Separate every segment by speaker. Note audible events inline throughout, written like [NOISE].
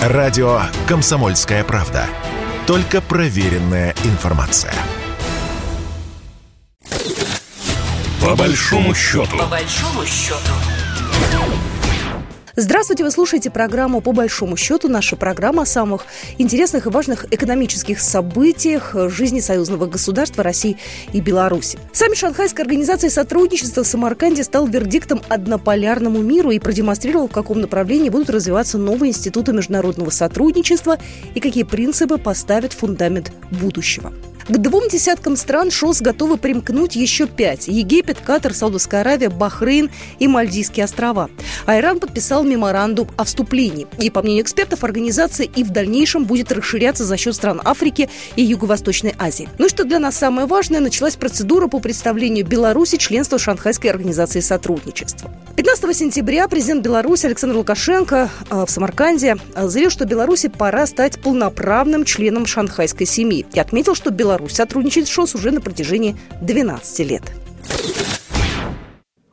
Speaker 1: Радио «Комсомольская правда». Только проверенная информация. По большому счету.
Speaker 2: По большому счету.
Speaker 3: Здравствуйте, вы слушаете программу «По большому счету». Наша программа о самых интересных и важных экономических событиях жизни союзного государства России и Беларуси. Сами Шанхайской организации сотрудничества в Самарканде стал вердиктом однополярному миру и продемонстрировал, в каком направлении будут развиваться новые институты международного сотрудничества и какие принципы поставят фундамент будущего. К двум десяткам стран ШОС готовы примкнуть еще пять. Египет, Катар, Саудовская Аравия, Бахрейн и Мальдивские острова. Иран подписал меморандум о вступлении. И, по мнению экспертов, организация и в дальнейшем будет расширяться за счет стран Африки и Юго-Восточной Азии. Ну и что для нас самое важное, началась процедура по представлению Беларуси членства Шанхайской организации сотрудничества. 15 сентября президент Беларуси Александр Лукашенко э, в Самарканде э, заявил, что Беларуси пора стать полноправным членом шанхайской семьи и отметил, что Беларусь сотрудничает с ШОС уже на протяжении 12 лет.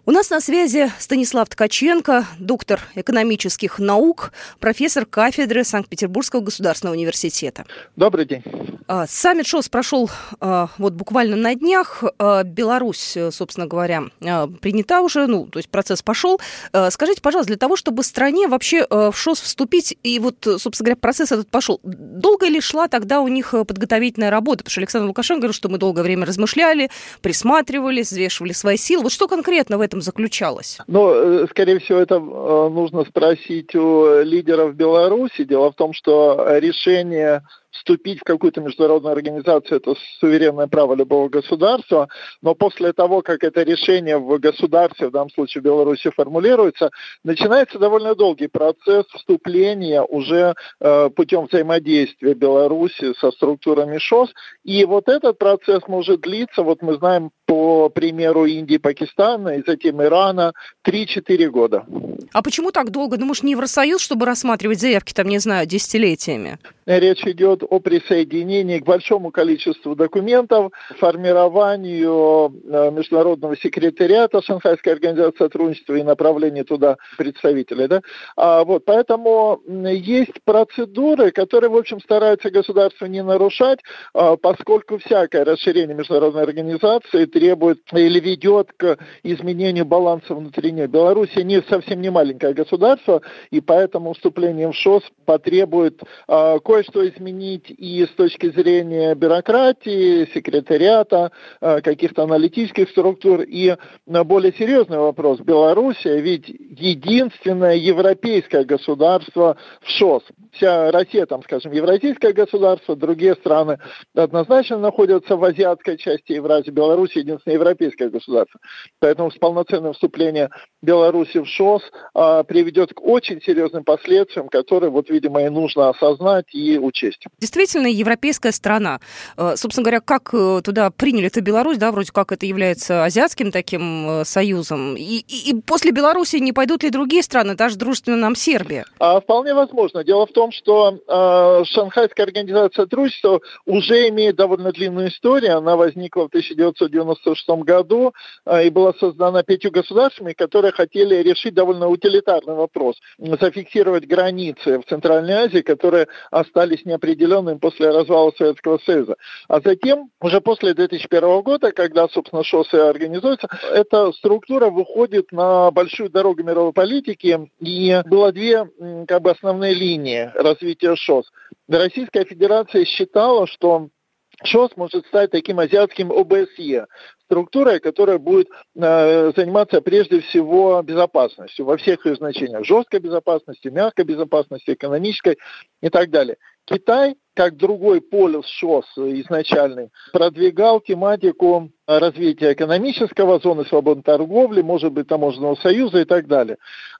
Speaker 3: У нас на связи Станислав Ткаченко, доктор экономических наук, профессор кафедры Санкт-Петербургского государственного университета.
Speaker 4: Добрый день.
Speaker 3: А, саммит ШОС прошел а, вот буквально на днях. А, Беларусь, собственно говоря, принята уже, ну, то есть процесс пошел. Скажите, пожалуйста, для того, чтобы стране вообще в ШОС вступить, и вот, собственно говоря, процесс этот пошел, долго ли шла тогда у них подготовительная работа? Потому что Александр Лукашенко говорил, что мы долгое время размышляли, присматривались, взвешивали свои силы. Вот что конкретно в этом заключалось?
Speaker 4: Ну, э, скорее всего, это э, нужно спросить у лидеров Беларуси. Дело в том, что решение вступить в какую-то международную организацию – это суверенное право любого государства, но после того, как это решение в государстве, в данном случае в Беларуси, формулируется, начинается довольно долгий процесс вступления уже э, путем взаимодействия Беларуси со структурами ШОС, и вот этот процесс может длиться, вот мы знаем по примеру Индии, Пакистана и затем Ирана, 3-4 года.
Speaker 3: А почему так долго? Ну, может, не Евросоюз, чтобы рассматривать заявки, там, не знаю, десятилетиями?
Speaker 4: Речь идет о присоединении к большому количеству документов, формированию э, международного секретариата Шанхайской организации сотрудничества и направлении туда представителей. Да? А, вот, поэтому есть процедуры, которые, в общем, стараются государство не нарушать, а, поскольку всякое расширение международной организации требует или ведет к изменению баланса внутри нее. Белоруссия не совсем не маленькое государство, и поэтому вступление в ШОС потребует а, кое-что изменить и с точки зрения бюрократии, секретариата, а, каких-то аналитических структур. И на более серьезный вопрос. Белоруссия ведь единственное европейское государство в ШОС. Вся Россия, там, скажем, евразийское государство, другие страны однозначно находятся в азиатской части Евразии. Беларусь единственное европейское государство. Поэтому с полноценным вступлением Беларуси в ШОС а, приведет к очень серьезным последствиям, которые, вот, видимо, и нужно осознать и учесть.
Speaker 3: Действительно, европейская страна. Э, собственно говоря, как э, туда приняли это Беларусь, да, вроде как это является азиатским таким э, союзом. И, и, и после Беларуси не пойдут ли другие страны, даже дружественная нам Сербия?
Speaker 4: А, вполне возможно. Дело в том, что э, Шанхайская организация сотрудничества уже имеет довольно длинную историю. Она возникла в 1996 году э, и была создана пятью государствами, которые хотели решить довольно утилитарный вопрос. Зафиксировать границы в Центральной Азии, которые остались неопределенными после развала Советского Союза. А затем, уже после 2001 года, когда, собственно, ШОС организуется, эта структура выходит на большую дорогу мировой политики, и было две как бы, основные линии развития ШОС. Российская Федерация считала, что ШОС может стать таким азиатским ОБСЕ, структурой, которая будет э, заниматься прежде всего безопасностью во всех ее значениях. Жесткой безопасности, мягкой безопасности, экономической и так далее. Китай, как другой полюс ШОС изначальный, продвигал тематику развития экономического, зоны свободной торговли, может быть, таможенного союза и так далее.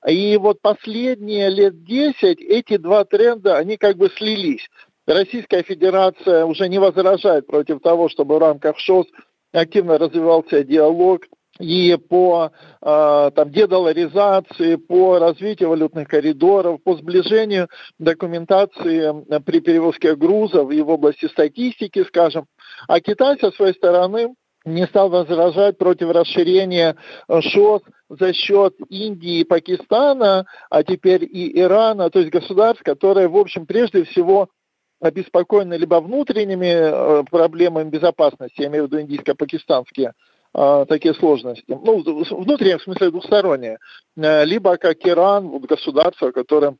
Speaker 4: И вот последние лет 10 эти два тренда, они как бы слились. Российская Федерация уже не возражает против того, чтобы в рамках ШОС активно развивался диалог и по э, там, дедоларизации, по развитию валютных коридоров, по сближению документации э, при перевозке грузов и в области статистики, скажем. А Китай со своей стороны не стал возражать против расширения э, ШОС за счет Индии и Пакистана, а теперь и Ирана, то есть государств, которые, в общем, прежде всего обеспокоены либо внутренними э, проблемами безопасности, я имею в виду индийско-пакистанские, э, такие сложности, ну, внутренние, в смысле двусторонние, либо как Иран, вот государство, которое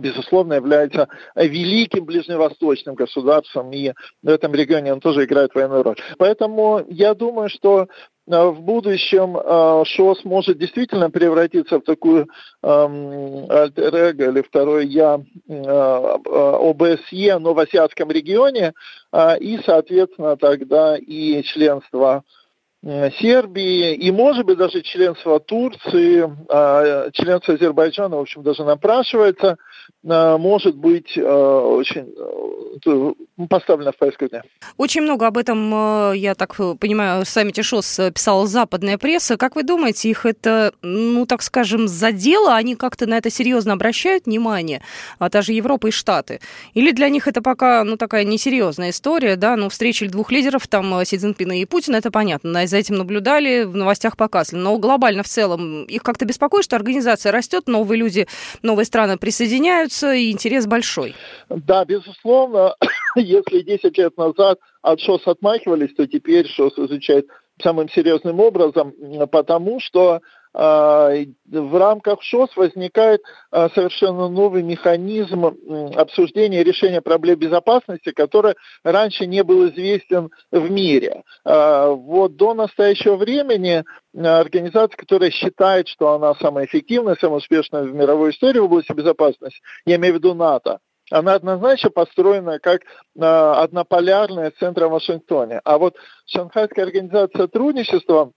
Speaker 4: безусловно, является великим ближневосточным государством, и в этом регионе он тоже играет военную роль. Поэтому я думаю, что в будущем ШОС может действительно превратиться в такую альтер или второй я ОБСЕ, но в азиатском регионе, и, соответственно, тогда и членство Сербии и, может быть, даже членство Турции, а, членство Азербайджана, в общем, даже напрашивается, а, может быть а, очень э, поставлено в повестку дня.
Speaker 3: Очень много об этом, э, я так понимаю, в саммите ШОС писала западная пресса. Как вы думаете, их это, ну, так скажем, задело? Они как-то на это серьезно обращают внимание? А даже Европа и Штаты? Или для них это пока, ну, такая несерьезная история, да? Ну, встречи двух лидеров, там, Си Цзиньпина и Путина, это понятно этим наблюдали, в новостях показывали. Но глобально в целом их как-то беспокоит, что организация растет, новые люди, новые страны присоединяются, и интерес большой.
Speaker 4: Да, безусловно, [COUGHS] если 10 лет назад от ШОС отмахивались, то теперь ШОС изучает самым серьезным образом, потому что в рамках ШОС возникает а, совершенно новый механизм обсуждения решения проблем безопасности, который раньше не был известен в мире. А, вот до настоящего времени организация, которая считает, что она самая эффективная, самая успешная в мировой истории в области безопасности, я имею в виду НАТО, она однозначно построена как однополярная центра в Вашингтоне. А вот Шанхайская организация сотрудничества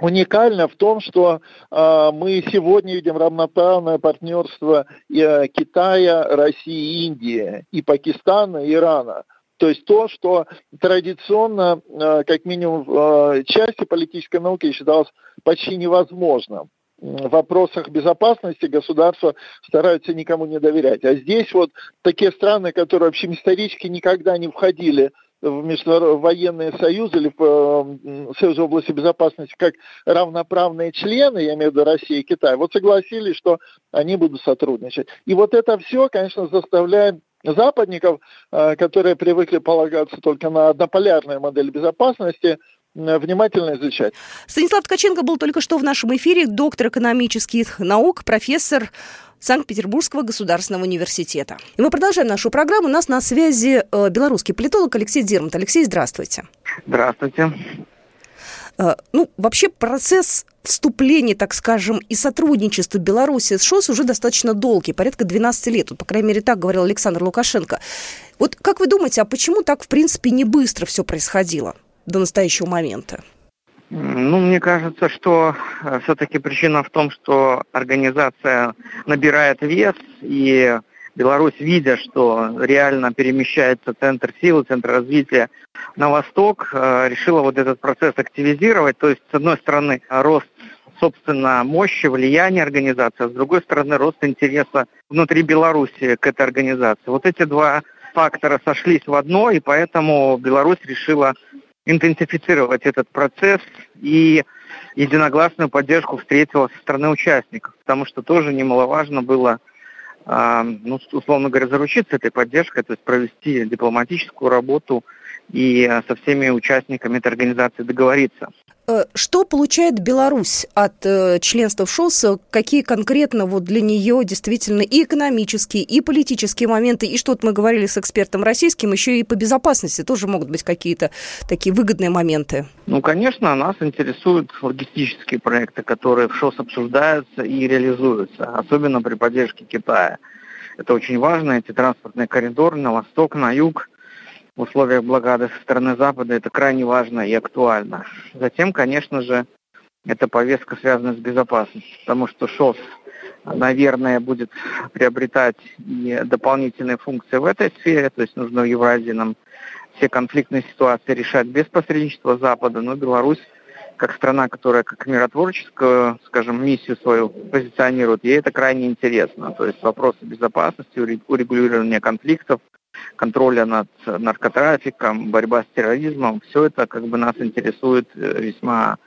Speaker 4: уникально в том, что э, мы сегодня видим равноправное партнерство э, Китая, России, Индии, и Пакистана, и Ирана. То есть то, что традиционно, э, как минимум в э, части политической науки считалось почти невозможным в вопросах безопасности государства стараются никому не доверять. А здесь вот такие страны, которые вообще исторически никогда не входили в международные военные союзы или в в области безопасности как равноправные члены, я имею в виду Россия и Китай, вот согласились, что они будут сотрудничать. И вот это все, конечно, заставляет западников, э, которые привыкли полагаться только на однополярную модель безопасности, внимательно изучать.
Speaker 3: Станислав Ткаченко был только что в нашем эфире, доктор экономических наук, профессор Санкт-Петербургского государственного университета. И мы продолжаем нашу программу. У нас на связи э, белорусский политолог Алексей Дермат. Алексей, здравствуйте.
Speaker 2: Здравствуйте.
Speaker 3: Э, ну, вообще процесс вступления, так скажем, и сотрудничества Беларуси с ШОС уже достаточно долгий, порядка 12 лет. Вот, по крайней мере, так говорил Александр Лукашенко. Вот как вы думаете, а почему так, в принципе, не быстро все происходило до настоящего момента?
Speaker 2: Ну, мне кажется, что э, все-таки причина в том, что организация набирает вес, и Беларусь, видя, что реально перемещается центр силы, центр развития на восток, э, решила вот этот процесс активизировать. То есть, с одной стороны, рост собственно, мощи, влияния организации, а с другой стороны, рост интереса внутри Беларуси к этой организации. Вот эти два фактора сошлись в одно, и поэтому Беларусь решила интенсифицировать этот процесс и единогласную поддержку встретила со стороны участников, потому что тоже немаловажно было, э, ну, условно говоря, заручиться этой поддержкой, то есть провести дипломатическую работу и со всеми участниками этой организации договориться.
Speaker 3: Э, что получает Беларусь от э, членства в ШОС? Какие конкретно вот для нее действительно и экономические, и политические моменты, и что-то мы говорили с экспертом российским, еще и по безопасности тоже могут быть какие-то такие выгодные моменты?
Speaker 2: Ну, конечно, нас интересуют логистические проекты, которые в ШОС обсуждаются и реализуются, особенно при поддержке Китая. Это очень важно, эти транспортные коридоры на восток, на юг – в условиях блокады со стороны Запада это крайне важно и актуально. Затем, конечно же, эта повестка связана с безопасностью, потому что ШОС, наверное, будет приобретать и дополнительные функции в этой сфере, то есть нужно в Евразии нам все конфликтные ситуации решать без посредничества Запада, но Беларусь как страна, которая как миротворческую, скажем, миссию свою позиционирует, ей это крайне интересно. То есть вопросы безопасности, урегулирования конфликтов, контроля над наркотрафиком, борьба с терроризмом, все это как бы нас интересует э, весьма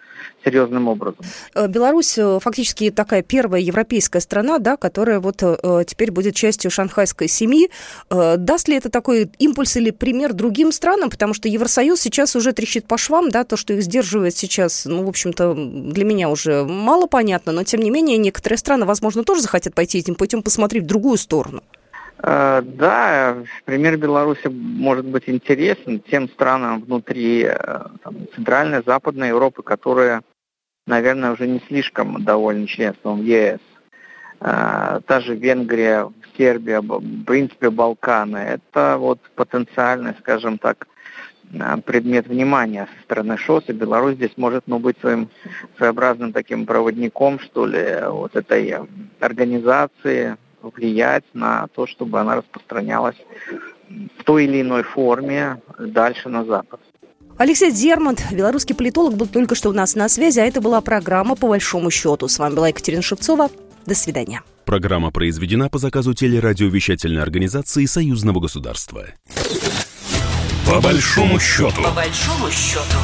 Speaker 2: серьезным образом.
Speaker 3: Э, Беларусь э, фактически такая первая европейская страна, да, которая вот теперь будет частью шанхайской семьи. Даст ли это такой импульс или пример другим странам? Потому что Евросоюз сейчас уже трещит по швам, да, то, что их сдерживает сейчас, ну, в общем-то, для меня уже мало понятно, но тем не менее некоторые страны, возможно, тоже захотят пойти этим путем, посмотреть в другую сторону.
Speaker 2: Да, пример Беларуси может быть интересен тем странам внутри там, Центральной, Западной Европы, которые наверное, уже не слишком довольны членством в ЕС. А, та же Венгрия, Сербия, в принципе, Балканы. Это вот потенциальный, скажем так, предмет внимания со стороны ШОС, и Беларусь здесь может ну, быть своим своеобразным таким проводником, что ли, вот этой организации, влиять на то, чтобы она распространялась в той или иной форме дальше на Запад.
Speaker 3: Алексей Зермант, белорусский политолог, был только что у нас на связи, а это была программа «По большому счету». С вами была Екатерина Шевцова. До свидания.
Speaker 1: Программа произведена по заказу телерадиовещательной организации Союзного государства. По большому счету. По большому счету.